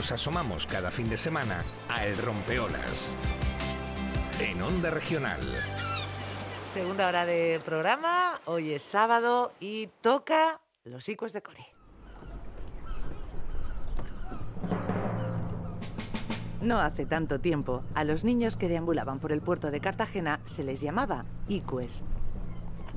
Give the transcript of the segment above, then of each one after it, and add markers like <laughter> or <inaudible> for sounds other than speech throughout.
nos asomamos cada fin de semana a El Rompeolas. En Onda Regional. Segunda hora de programa, hoy es sábado y toca los icues de Cori. No hace tanto tiempo, a los niños que deambulaban por el puerto de Cartagena se les llamaba icues.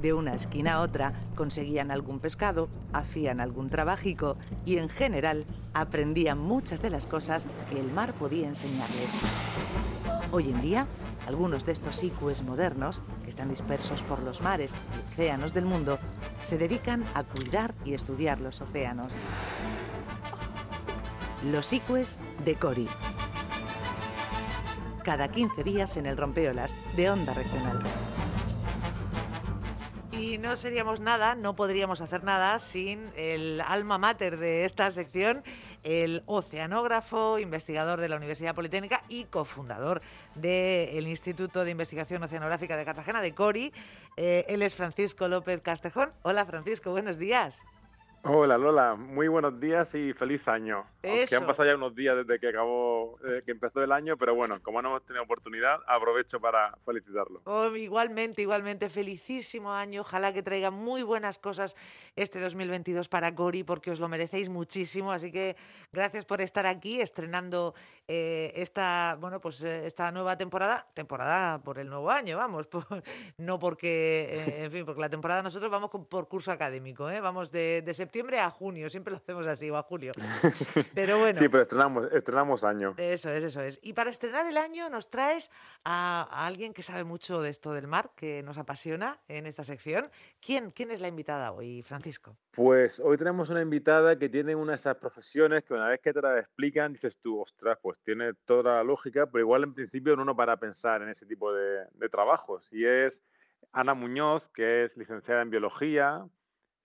De una esquina a otra conseguían algún pescado, hacían algún trabajico y en general aprendían muchas de las cosas que el mar podía enseñarles. Hoy en día, algunos de estos icues modernos, que están dispersos por los mares y océanos del mundo, se dedican a cuidar y estudiar los océanos. Los icues de Cori. Cada 15 días en el Rompeolas de Onda Regional. Y no seríamos nada, no podríamos hacer nada sin el alma mater de esta sección, el oceanógrafo, investigador de la Universidad Politécnica y cofundador del Instituto de Investigación Oceanográfica de Cartagena, de CORI. Eh, él es Francisco López Castejón. Hola Francisco, buenos días. Hola Lola, muy buenos días y feliz año. Que han pasado ya unos días desde que acabó, que empezó el año, pero bueno, como no hemos tenido oportunidad, aprovecho para felicitarlo. Oh, igualmente, igualmente, felicísimo año. Ojalá que traiga muy buenas cosas este 2022 para Cori, porque os lo merecéis muchísimo. Así que gracias por estar aquí estrenando eh, esta, bueno, pues eh, esta nueva temporada, temporada por el nuevo año, vamos, <laughs> no porque, eh, en fin, porque la temporada nosotros vamos por curso académico, vamos de, de septiembre septiembre a junio, siempre lo hacemos así, o a julio. <laughs> Pero bueno. Sí, pero estrenamos, estrenamos año. Eso es, eso es. Y para estrenar el año nos traes a, alguien que sabe mucho de esto del mar, que nos apasiona en esta sección. ¿Quién, quién es la invitada hoy, Francisco? Pues hoy tenemos una invitada que tiene una de esas profesiones que una vez que te la explican dices tú, ostras, pues tiene toda la lógica, pero igual en principio no para pensar en ese tipo de, de trabajos. Y es Ana Muñoz, que es licenciada en biología,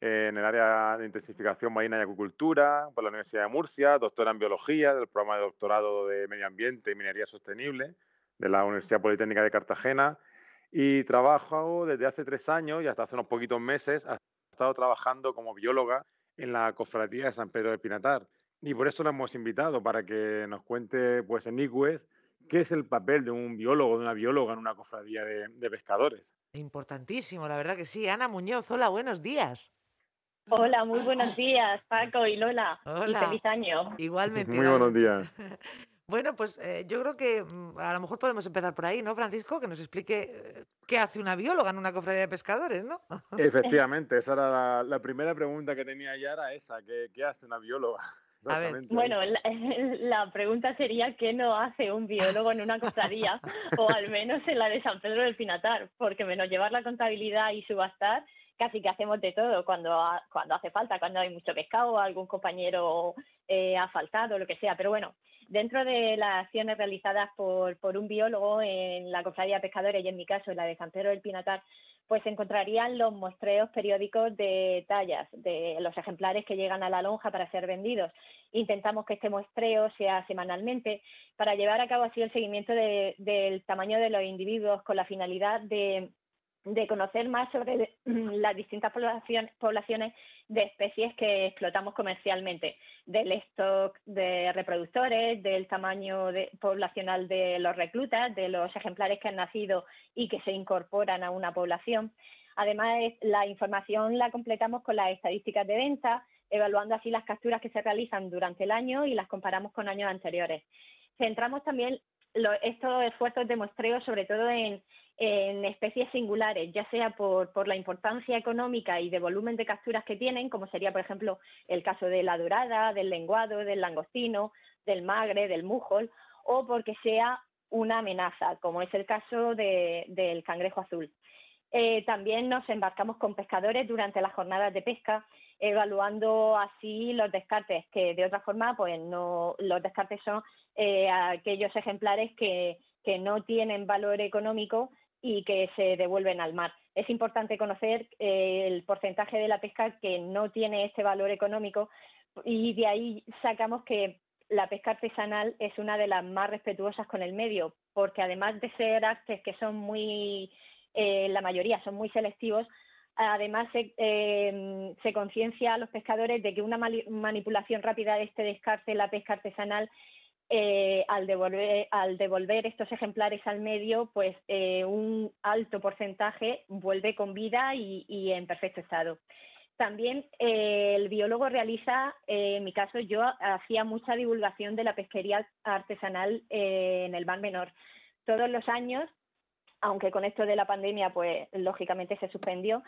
en el área de intensificación marina y acuicultura por la Universidad de Murcia, doctora en biología del programa de doctorado de medio ambiente y minería sostenible de la Universidad Politécnica de Cartagena y trabajo desde hace tres años y hasta hace unos poquitos meses, ha estado trabajando como bióloga en la cofradía de San Pedro de Pinatar. Y por eso la hemos invitado para que nos cuente, pues en ICUES, qué es el papel de un biólogo, de una bióloga en una cofradía de, de pescadores. Importantísimo, la verdad que sí. Ana Muñoz, hola, buenos días. Hola, muy buenos días, Paco y Lola. Hola. Y feliz año. Igualmente. Muy buenos días. <laughs> Bueno, pues eh, yo creo que mm, a lo mejor podemos empezar por ahí, ¿no, Francisco? Que nos explique eh, qué hace una bióloga en una cofradía de pescadores, ¿no? <laughs> Efectivamente, esa era la, primera pregunta que tenía ya, era esa, ¿qué, qué hace una bióloga? <laughs> A ver. Bueno, la, la, pregunta sería qué no hace un biólogo en una cofradía, o al menos en la de San Pedro del Pinatar, porque menos llevar la contabilidad y subastar, casi que hacemos de todo cuando, cuando hace falta, cuando hay mucho pescado, algún compañero eh, ha faltado, lo que sea. Pero bueno, dentro de las acciones realizadas por, por un biólogo en la Cofradía de Pescadores y en mi caso en la de San Pedro del Pinatar, pues encontrarían los muestreos periódicos de tallas de los ejemplares que llegan a la lonja para ser vendidos. Intentamos que este muestreo sea semanalmente para llevar a cabo así el seguimiento del tamaño de los individuos con la finalidad de de conocer más sobre <clears throat> las distintas poblaciones de especies que explotamos comercialmente, del stock de reproductores, del tamaño poblacional de los reclutas, de los ejemplares que han nacido y que se incorporan a una población. Además, la información la completamos con las estadísticas de venta, evaluando así las capturas que se realizan durante el año y las comparamos con años anteriores. Centramos también estos esfuerzos de muestreo sobre todo en, especies singulares, ya sea por, por, la importancia económica y de volumen de capturas que tienen, como sería, por ejemplo, el caso de la dorada, del lenguado, del langostino, del magre, del mújol, o porque sea una amenaza, como es el caso de, del cangrejo azul. Eh, también nos embarcamos con pescadores durante las jornadas de pesca, evaluando así los descartes, que de otra forma, pues no, los descartes son eh, aquellos ejemplares que, que no tienen valor económico y que se devuelven al mar. Es importante conocer eh, el porcentaje de la pesca que no tiene este valor económico y de ahí sacamos que la pesca artesanal es una de las más respetuosas con el medio, porque además de ser artes que son muy, eh, la mayoría son muy selectivos, Además, se, eh, se conciencia a los pescadores de que una manipulación rápida de este descarte la pesca artesanal eh, al, devolver, estos ejemplares al medio, pues eh, un alto porcentaje vuelve con vida y, en perfecto estado. También el biólogo realiza, en mi caso yo hacía mucha divulgación de la pesquería artesanal en el Mar Menor. Todos los años, aunque con esto de la pandemia, pues lógicamente se suspendió,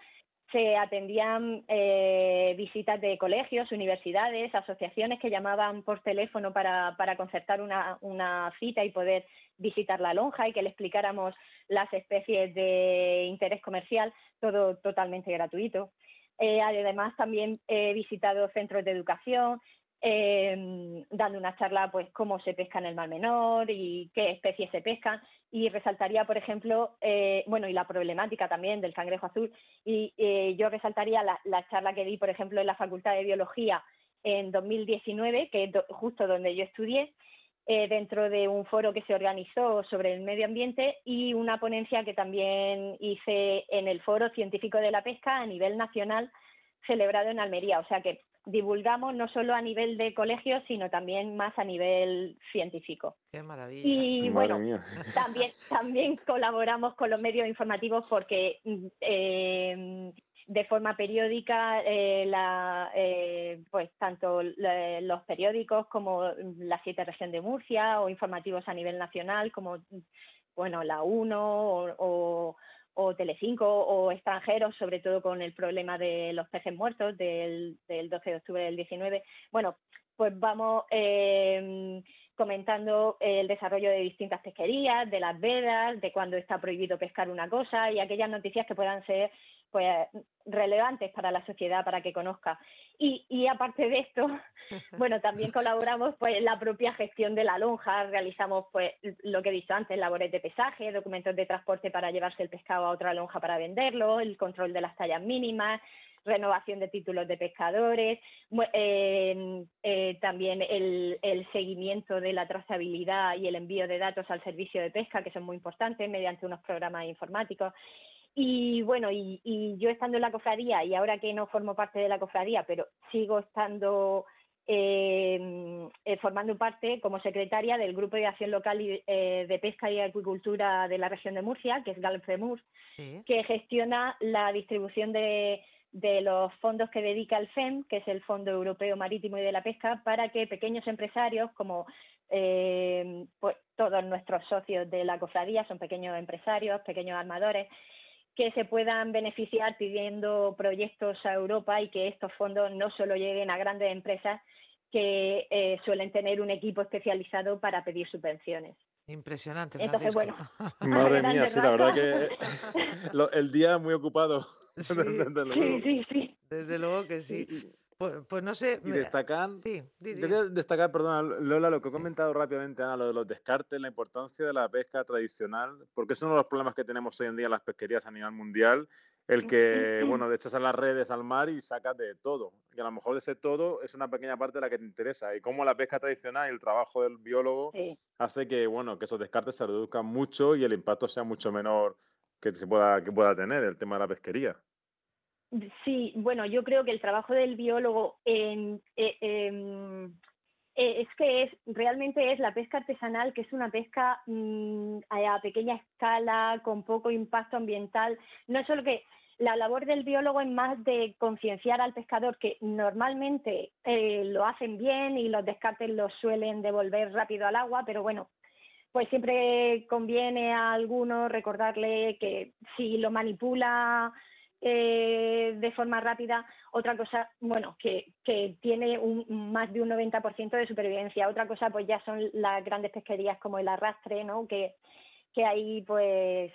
se atendían eh, visitas de colegios, universidades, asociaciones que llamaban por teléfono para, concertar una, cita y poder visitar la lonja y que le explicáramos las especies de interés comercial, todo totalmente gratuito. Eh, además, también he visitado centros de educación, eh, dando una charla, pues, cómo se pesca en el Mar Menor y qué especies se pescan. Y resaltaría, por ejemplo, eh, bueno, y la problemática también del cangrejo azul. Y eh, yo resaltaría la, charla que di, por ejemplo, en la Facultad de Biología en 2019, que es justo donde yo estudié, eh, dentro de un foro que se organizó sobre el medio ambiente y una ponencia que también hice en el Foro Científico de la Pesca a nivel nacional celebrado en Almería. O sea que divulgamos no solo a nivel de colegios, sino también más a nivel científico. Qué maravilla. Y bueno, también, también colaboramos con los medios informativos porque eh, de forma periódica eh, la, eh, pues tanto los periódicos como la siete región de Murcia o informativos a nivel nacional como bueno la 1 o o Telecinco o extranjeros, sobre todo con el problema de los peces muertos del, 12 de octubre del 19. Bueno, pues vamos eh, comentando el desarrollo de distintas pesquerías, de las vedas, de cuándo está prohibido pescar una cosa y aquellas noticias que puedan ser pues relevantes para la sociedad para que conozca. Y, y aparte de esto, <laughs> bueno, también colaboramos pues en la propia gestión de la lonja, realizamos pues lo que he dicho antes, labores de pesaje, documentos de transporte para llevarse el pescado a otra lonja para venderlo, el control de las tallas mínimas, renovación de títulos de pescadores, eh, eh, también el, el, seguimiento de la trazabilidad y el envío de datos al servicio de pesca, que son muy importantes, mediante unos programas informáticos. Y bueno, y, yo estando en la cofradía y ahora que no formo parte de la cofradía, pero sigo estando em, eh, formando parte como secretaria del Grupo de Acción Local eh, de Pesca y Acuicultura de la región de Murcia, que es Galfemur, que gestiona la distribución de, de los fondos que dedica el FEM, que es el Fondo Europeo Marítimo y de la Pesca, para que pequeños empresarios como eh, pues, todos nuestros socios de la cofradía son pequeños empresarios, pequeños armadores, que se puedan beneficiar pidiendo proyectos a Europa y que estos fondos no solo lleguen a grandes empresas que eh, suelen tener un equipo especializado para pedir subvenciones. Impresionante. Entonces, bueno. <laughs> Madre mía, sí, la verdad que el día muy ocupado. Sí, <laughs> sí, sí, Desde luego que sí. Pues, pues, no sé. Y destacan. Sí, Quería destacar, perdona, Lola, lo que he comentado rápidamente, Ana, lo de los descartes, la importancia de la pesca tradicional, porque es uno de los problemas que tenemos hoy en día en las pesquerías a nivel mundial. El que, bueno, echas a las redes al mar y sacas de todo. Y a lo mejor de ese todo es una pequeña parte de la que te interesa. Y cómo la pesca tradicional y el trabajo del biólogo hace que, bueno, que esos descartes se reduzcan mucho y el impacto sea mucho menor que se pueda, que pueda tener el tema de la pesquería. Sí, bueno, yo creo que el trabajo del biólogo en, eh, em, eh, es que es realmente es la pesca artesanal, que es una pesca mm, a pequeña escala, con poco impacto ambiental. No es solo que la labor del biólogo es más de concienciar al pescador que normalmente eh, lo hacen bien y los descartes los suelen devolver rápido al agua, pero bueno, pues siempre conviene a alguno recordarle que si lo manipula eh, de forma rápida, otra cosa, bueno, que, que tiene un, más de un 90% de supervivencia. Otra cosa, pues ya son las grandes pesquerías como el arrastre, ¿no? Que, que ahí, pues,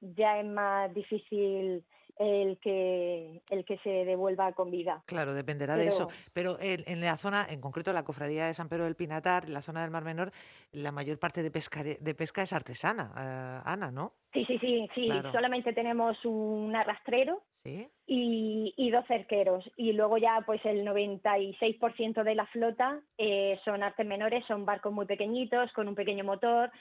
ya es más difícil el que el que se devuelva con vida. Claro, dependerá de eso. Pero en, la zona, en concreto la cofradía de San Pedro del Pinatar, la zona del Mar Menor, la mayor parte de pesca de pesca es artesana, eh, Ana, ¿no? Sí, sí, sí, sí. Solamente tenemos un arrastrero y, y, dos cerqueros. Y luego ya, pues el 96% de la flota eh, son artes menores, son barcos muy pequeñitos con un pequeño motor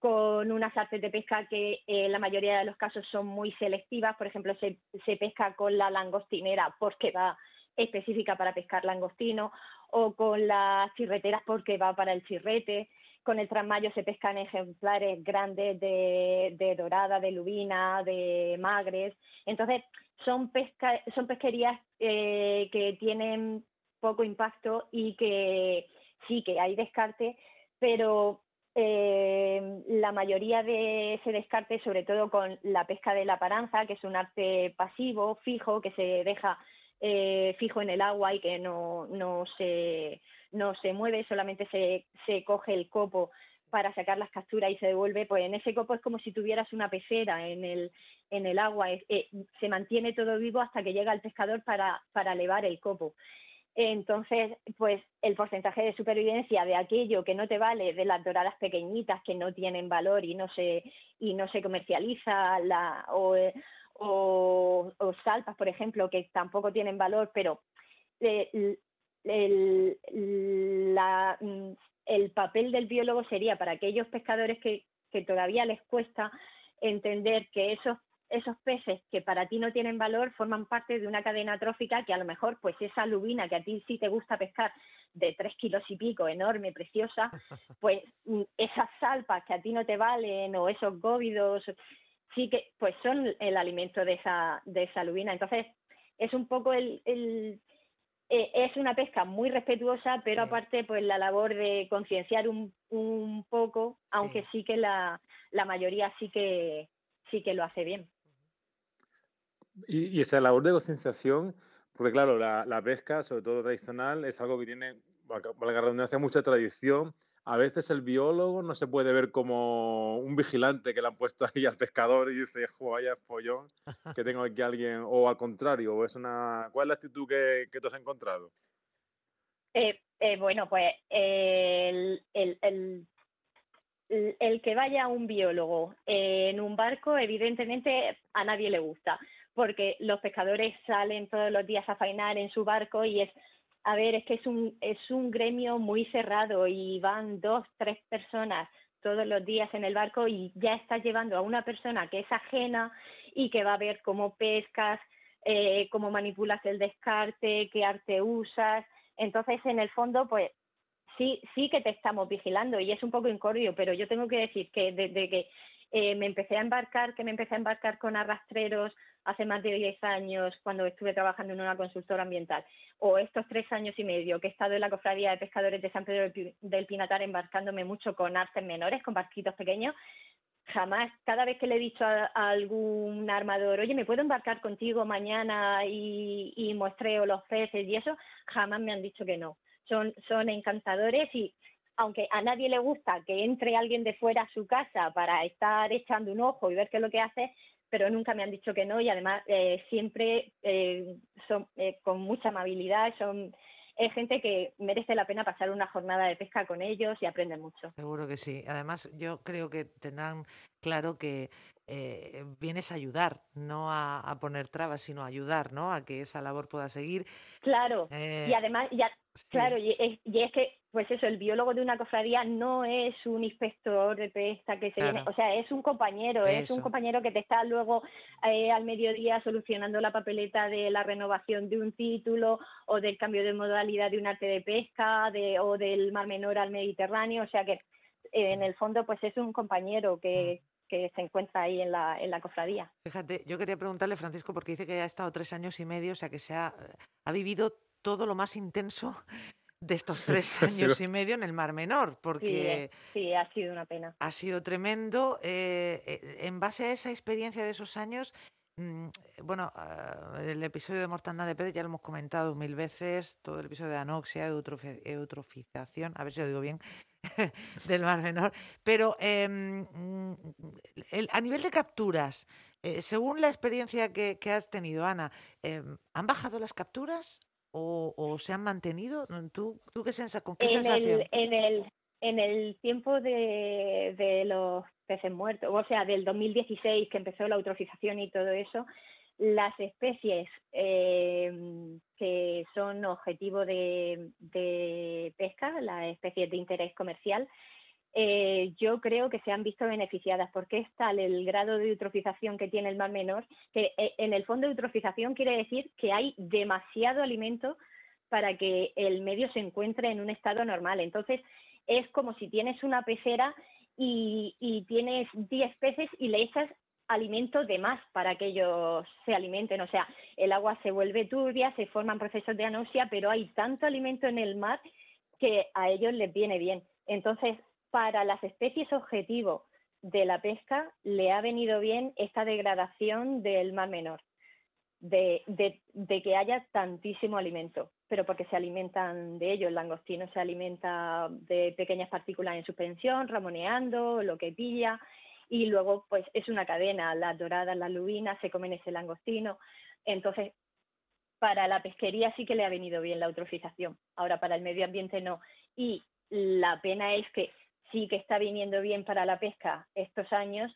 con unas artes de pesca que en eh, la mayoría de los casos son muy selectivas. Por ejemplo, se, se pesca con la langostinera porque va específica para pescar langostino o con las chirreteras porque va para el chirrete. Con el trasmayo se pescan ejemplares grandes de, dorada, de lubina, de magres. Entonces, son, pesca, son pesquerías eh, que tienen poco impacto y que sí que hay descarte, pero eh, la mayoría de ese descarte, sobre todo con la pesca de la paranza, que es un arte pasivo, fijo, que se deja eh, fijo en el agua y que no, no, se, no se mueve, solamente se, se coge el copo para sacar las capturas y se devuelve, pues en ese copo es como si tuvieras una pecera en el, en el agua, eh, se mantiene todo vivo hasta que llega el pescador para, para elevar el copo. Entonces, pues el porcentaje de supervivencia de aquello que no te vale, de las doradas pequeñitas que no tienen valor y no se, y no se comercializa, la, o, salpas, por ejemplo, que tampoco tienen valor, pero el, la, el papel del biólogo sería para aquellos pescadores que, que todavía les cuesta entender que esos esos peces que para ti no tienen valor forman parte de una cadena trófica que a lo mejor pues esa lubina que a ti sí te gusta pescar de tres kilos y pico, enorme, preciosa, <laughs> pues mm, esas salpas que a ti no te valen o esos góvidos sí que pues son el alimento de esa, de esa lubina. Entonces es un poco el, el eh, es una pesca muy respetuosa, pero aparte pues la labor de concienciar un, un poco, aunque sí. sí que la, la mayoría sí que sí que lo hace bien. Y, esa labor de concienciación, porque claro, la, pesca, sobre todo tradicional, es algo que tiene, valga redundancia, mucha tradición. A veces el biólogo no se puede ver como un vigilante que le han puesto ahí al pescador y dice, vaya follón, que tengo aquí a alguien, o al contrario, es una... ¿cuál es la actitud que, que tú has encontrado? Eh, eh, bueno, pues el, el, el, el, que vaya un biólogo en un barco, evidentemente a nadie le gusta porque los pescadores salen todos los días a fainar en su barco y es, a ver, es que es un, es un gremio muy cerrado y van dos, tres personas todos los días en el barco y ya estás llevando a una persona que es ajena y que va a ver cómo pescas, eh, cómo manipulas el descarte, qué arte usas. Entonces, en el fondo, pues sí, sí que te estamos vigilando y es un poco incordio, pero yo tengo que decir que desde que eh, me empecé a embarcar, que me empecé a embarcar con arrastreros hace más de 10 años cuando estuve trabajando en una consultora ambiental, o estos tres años y medio que he estado en la cofradía de pescadores de San Pedro del Pinatar embarcándome mucho con artes menores, con barquitos pequeños, jamás, cada vez que le he dicho a, algún armador, oye, ¿me puedo embarcar contigo mañana y, y muestreo los peces y eso? Jamás me han dicho que no. Son, son encantadores y aunque a nadie le gusta que entre alguien de fuera a su casa para estar echando un ojo y ver qué es lo que hace, pero nunca me han dicho que no y además eh, siempre eh, son eh, con mucha amabilidad, son es gente que merece la pena pasar una jornada de pesca con ellos y aprenden mucho. Seguro que sí. Además, yo creo que tendrán claro que vienes a ayudar, no a, poner trabas, sino a ayudar, ¿no? A que esa labor pueda seguir. Claro. y además, ya, claro, y es que pues eso, el biólogo de una cofradía no es un inspector de pesca que se viene, o sea, es un compañero, es un compañero que te está luego eh, al mediodía solucionando la papeleta de la renovación de un título o del cambio de modalidad de un arte de pesca de, o del Mar Menor al Mediterráneo, o sea que eh, en el fondo pues es un compañero que, mm. que se encuentra ahí en la, en la cofradía. Fíjate, yo quería preguntarle, Francisco, porque dice que ha estado tres años y medio, o sea que se ha, ha vivido todo lo más intenso de estos <laughs> tres años y medio en el Mar Menor, porque... Sí, ha sido una pena. Ha sido tremendo. Eh, eh, en base a esa experiencia de esos años, mm, bueno, ah, el episodio de Mortandad de Pérez ya lo hemos comentado mil veces, todo el episodio de anoxia, eutrofización, a ver si lo digo bien, <laughs> del Mar Menor, pero em, mm, a nivel de capturas, eh, según la experiencia que, que has tenido, Ana, em, ¿han bajado las capturas? O, se han mantenido? ¿Tú, tú qué sensación? ¿Con qué en sensación? El, en, el, en el tiempo de, de los peces muertos, o sea, del 2016 que empezó la eutrofización y todo eso, las especies eh, que son objetivo de, de, pesca, las especies de interés comercial, eh, yo creo que se han visto beneficiadas porque es tal el grado de eutrofización que tiene el mar menor que eh, en el fondo eutrofización quiere decir que hay demasiado alimento para que el medio se encuentre en un estado normal. Entonces es como si tienes una pecera y, y tienes 10 peces y le echas alimento de más para que ellos se alimenten. O sea, el agua se vuelve turbia, se forman procesos de anoxia, pero hay tanto alimento en el mar que a ellos les viene bien. Entonces, para las especies objetivo de la pesca le ha venido bien esta degradación del mar menor, de, que haya tantísimo alimento, pero porque se alimentan de ello. El langostino se alimenta de pequeñas partículas en suspensión, ramoneando, lo que pilla, y luego pues es una cadena, las doradas, las lubinas se comen ese langostino. Entonces, para la pesquería sí que le ha venido bien la eutrofización, ahora para el medio ambiente no. Y la pena es que sí que está viniendo bien para la pesca estos años,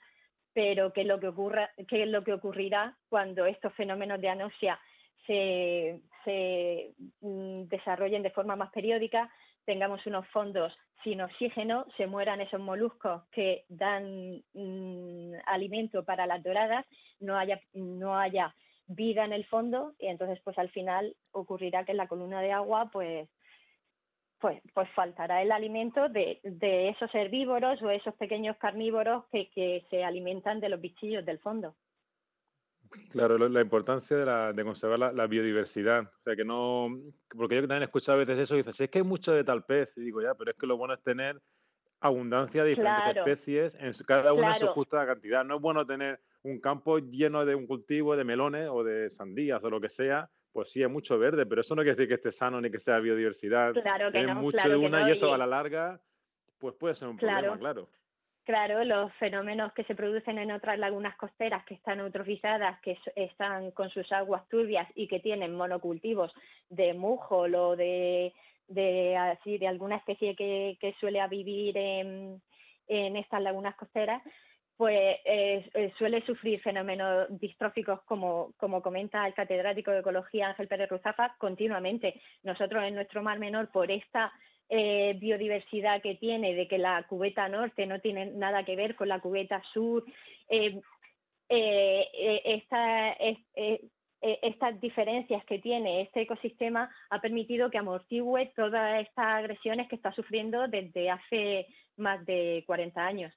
pero qué es lo que ocurra, qué es lo que ocurrirá cuando estos fenómenos de anoxia se, mm, desarrollen de forma más periódica, tengamos unos fondos sin oxígeno, se mueran esos moluscos que dan mm, alimento para las doradas, no haya, no haya vida en el fondo y entonces pues al final ocurrirá que la columna de agua pues pues, pues faltará el alimento de, esos herbívoros o esos pequeños carnívoros que, se alimentan de los bichillos del fondo. Claro, la importancia de, de conservar la, biodiversidad. O sea, que no. Porque yo también he escuchado a veces eso y dices, es que hay mucho de tal pez. Y digo, ya, pero es que lo bueno es tener abundancia de diferentes especies, en cada una en su justa cantidad. No es bueno tener un campo lleno de un cultivo de melones o de sandías o lo que sea, pues sí, hay mucho verde, pero eso no quiere decir que esté sano ni que sea biodiversidad. Claro que no, mucho de una y eso a la larga, pues puede ser un problema, claro. Claro, los fenómenos que se producen en otras lagunas costeras que están eutrofizadas, que están con sus aguas turbias y que tienen monocultivos de mújol o de, de, así, de alguna especie que, que suele vivir en, en estas lagunas costeras, pues eh, eh, suele sufrir fenómenos distróficos como, como comenta el catedrático de ecología Ángel Pérez Ruzafa continuamente. Nosotros en nuestro mar menor, por esta eh, biodiversidad que tiene, de que la cubeta norte no tiene nada que ver con la cubeta sur, estas diferencias que tiene este ecosistema ha permitido que amortigüe todas estas agresiones que está sufriendo desde hace más de 40 años.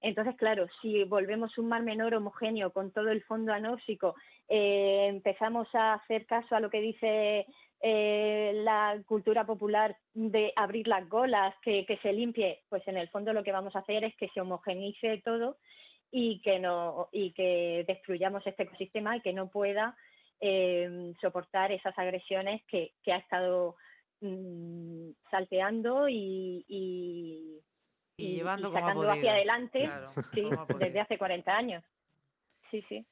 Entonces, claro, si volvemos un mar menor homogéneo con todo el fondo anóxico, eh, empezamos a hacer caso a lo que dice eh, la cultura popular de abrir las golas, que, se limpie, pues en el fondo lo que vamos a hacer es que se homogenice todo y que no y que destruyamos este ecosistema y que no pueda eh, soportar esas agresiones que, ha estado mm, salteando y y, llevando sacando hacia adelante desde hace 40 años. Sí, sí.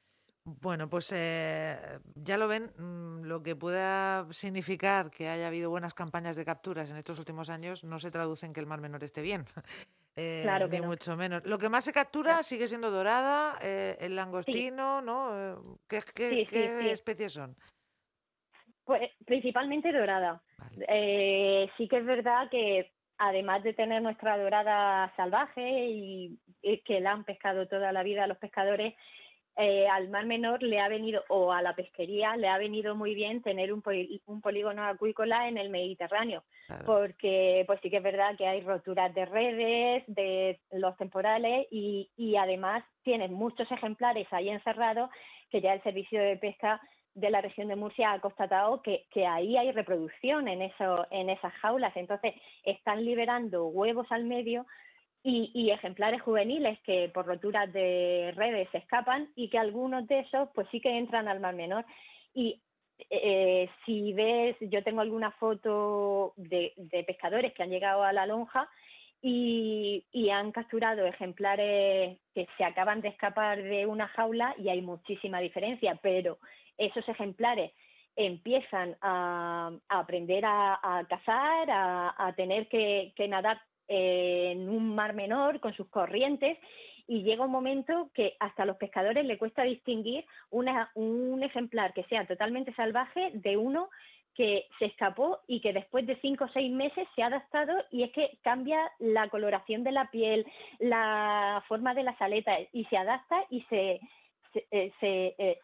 Bueno, pues eh, ya lo ven, mm, lo que pueda significar que haya habido buenas campañas de capturas en estos últimos años no se traduce en que el Mar Menor esté bien. <laughs> Eh, claro que ni mucho menos. Lo que más se captura sigue siendo dorada, eh, el langostino, ¿no? ¿Qué, especies son? Pues principalmente dorada. sí que es verdad que además de tener nuestra dorada salvaje y, que la han pescado toda la vida los pescadores, eh, al mar menor le ha venido, o a la pesquería, le ha venido muy bien tener un, polígono acuícola en el Mediterráneo, porque pues sí que es verdad que hay roturas de redes, de los temporales y, y además tienen muchos ejemplares ahí encerrados que ya el servicio de pesca de la región de Murcia ha constatado que, ahí hay reproducción en, eso, en esas jaulas. Entonces, están liberando huevos al medio y, ejemplares juveniles que por roturas de redes se escapan y que algunos de esos pues sí que entran al mar menor. Y eh, si ves, yo tengo alguna foto de, pescadores que han llegado a la lonja y, y, han capturado ejemplares que se acaban de escapar de una jaula y hay muchísima diferencia, pero esos ejemplares empiezan a, aprender a, cazar, a, tener que, nadar en un mar menor con sus corrientes y llega un momento que hasta los pescadores le cuesta distinguir un ejemplar que sea totalmente salvaje de uno que se escapó y que después de cinco o seis meses se ha adaptado y es que cambia la coloración de la piel, la forma de las aletas y se adapta y se, se, eh, eh,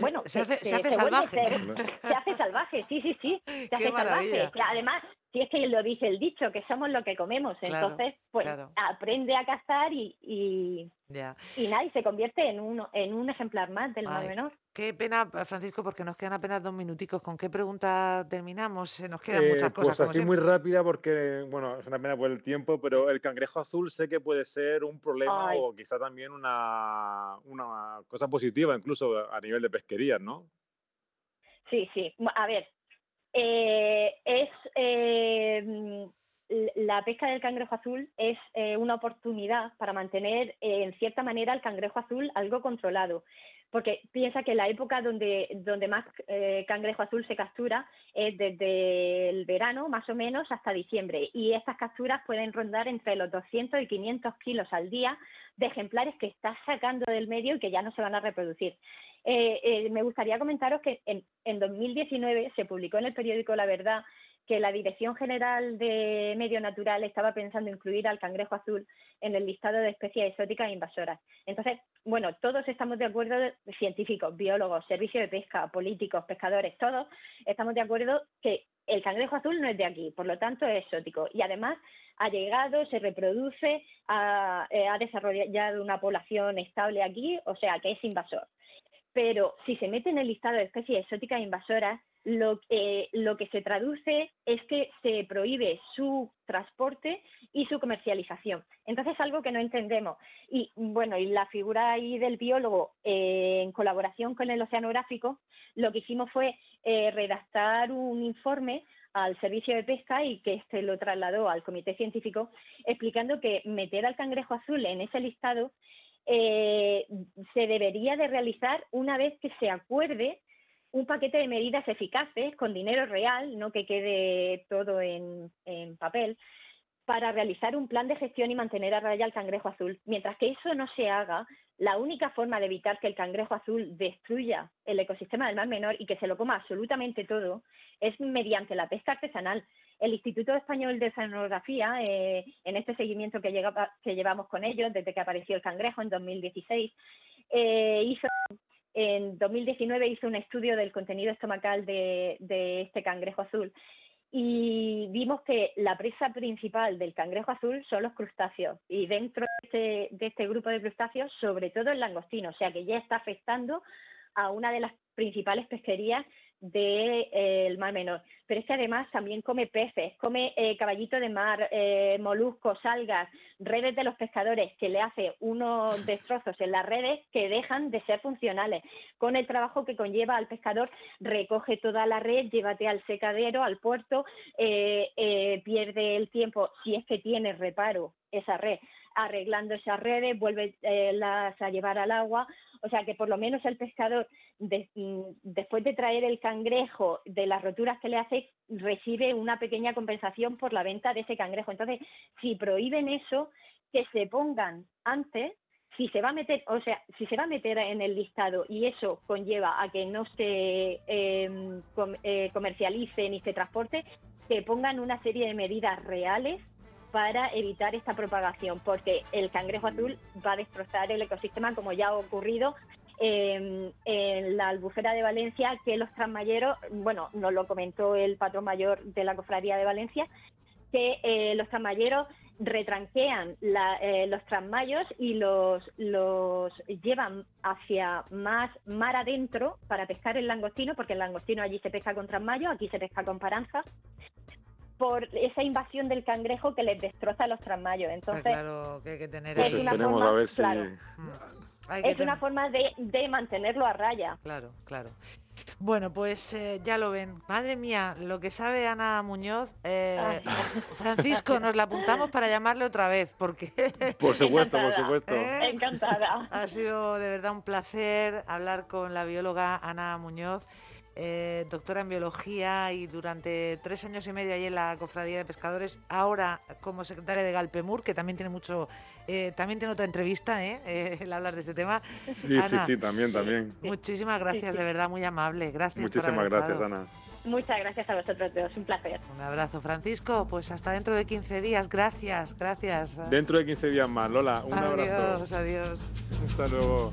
bueno se, hace, salvaje <laughs> se hace salvaje sí sí sí se hace salvaje además si es que lo dice el dicho, que somos lo que comemos. Entonces, pues aprende a cazar y, y, y nada, y se convierte en, uno, en un ejemplar más del mar menor. Qué pena, Francisco, porque nos quedan apenas dos minuticos. ¿Con qué pregunta terminamos? Se nos quedan muchas eh, cosas. Pues así muy rápida, porque, bueno, es una pena por el tiempo, pero el cangrejo azul sé que puede ser un problema o quizá también una, una cosa positiva, incluso a nivel de pesquería, ¿no? Sí, sí. A ver, eh, es eh, la pesca del cangrejo azul es eh, una oportunidad para mantener en cierta manera el cangrejo azul algo controlado porque piensa que la época donde, donde más cangrejo azul se captura es desde el verano más o menos hasta diciembre y estas capturas pueden rondar entre los 200 y 500 kilos al día de ejemplares que está sacando del medio y que ya no se van a reproducir. Eh, eh, me gustaría comentaros que en, en 2019 se publicó en el periódico La Verdad que la Dirección General de Medio Natural estaba pensando incluir al cangrejo azul en el listado de especies exóticas e invasoras. Entonces, bueno, todos estamos de acuerdo, científicos, biólogos, servicios de pesca, políticos, pescadores, todos estamos de acuerdo que el cangrejo azul no es de aquí, por lo tanto es exótico y además ha llegado, se reproduce, ha, eh, desarrollado una población estable aquí, o sea que es invasor pero si se mete en el listado de especies exóticas invasoras, lo, lo que se traduce es que se prohíbe su transporte y su comercialización. Entonces, es algo que no entendemos. Y bueno, y la figura ahí del biólogo, eh, en colaboración con el oceanográfico, lo que hicimos fue eh, redactar un informe al servicio de pesca y que este lo trasladó al comité científico, explicando que meter al cangrejo azul en ese listado eh, se debería de realizar una vez que se acuerde un paquete de medidas eficaces con dinero real, no que quede todo en, papel, para realizar un plan de gestión y mantener a raya al cangrejo azul. Mientras que eso no se haga, la única forma de evitar que el cangrejo azul destruya el ecosistema del mar menor y que se lo coma absolutamente todo es mediante la pesca artesanal. El Instituto Español de Oceanografía, eh, en este seguimiento que, que, llevamos con ellos desde que apareció el cangrejo en 2016, eh, hizo en 2019 hizo un estudio del contenido estomacal de, este cangrejo azul y vimos que la presa principal del cangrejo azul son los crustáceos y dentro de este, de este grupo de crustáceos sobre todo el langostino, o sea que ya está afectando a una de las principales pesquerías del eh, Mar Menor. Pero es que además también come peces, come eh, caballito de mar, eh, moluscos, algas, redes de los pescadores, que le hace unos <laughs> destrozos en las redes que dejan de ser funcionales. Con el trabajo que conlleva al pescador, recoge toda la red, llévate al secadero, al puerto, pierde el tiempo, si es que tiene reparo esa red, arreglando esas redes, vuelve las a llevar al agua o sea que por lo menos el pescador, mm, después de traer el cangrejo de las roturas que le hace, recibe una pequeña compensación por la venta de ese cangrejo. Entonces, si prohíben eso, que se pongan antes si se va a meter, o sea, si se va a meter en el listado y eso conlleva a que no se em, eh, comercialice ni se transporte, que pongan una serie de medidas reales para evitar esta propagación, porque el cangrejo azul va a destrozar el ecosistema como ya ha ocurrido en, la albufera de Valencia, que los transmayeros, bueno, nos lo comentó el patrón mayor de la cofradía de Valencia, que eh, los transmayeros retranquean eh, los transmayos y los, los llevan hacia más mar adentro para pescar el langostino, porque el langostino allí se pesca con transmayo, aquí se pesca con paranza, por esa invasión del cangrejo que les destroza los trasmayos. Entonces, claro que hay que tener es una forma, es una forma de, mantenerlo a raya. Claro, claro. Bueno, pues eh, ya lo ven. Madre mía, lo que sabe Ana Muñoz. Eh, ah. Francisco, nos la apuntamos para llamarle otra vez, porque... <laughs> Por supuesto, por supuesto. ¿Eh? Encantada. Ha sido de verdad un placer hablar con la bióloga Ana Muñoz. Eh, doctora en biología y durante tres años y medio ahí en la Cofradía de Pescadores, ahora como secretaria de Galpemur, que también tiene mucho, eh, también tiene otra entrevista, ¿eh? <laughs> eh el hablar de este tema. Sí, sí, sí, también, también. Muchísimas gracias, de verdad, muy amable. Gracias. Muchísimas gracias, Ana. Muchas gracias a vosotros dos, un placer. Un abrazo, Francisco. Pues hasta dentro de 15 días. Gracias, gracias. Dentro de 15 días más, Lola. Un adiós, abrazo. Adiós, Hasta luego.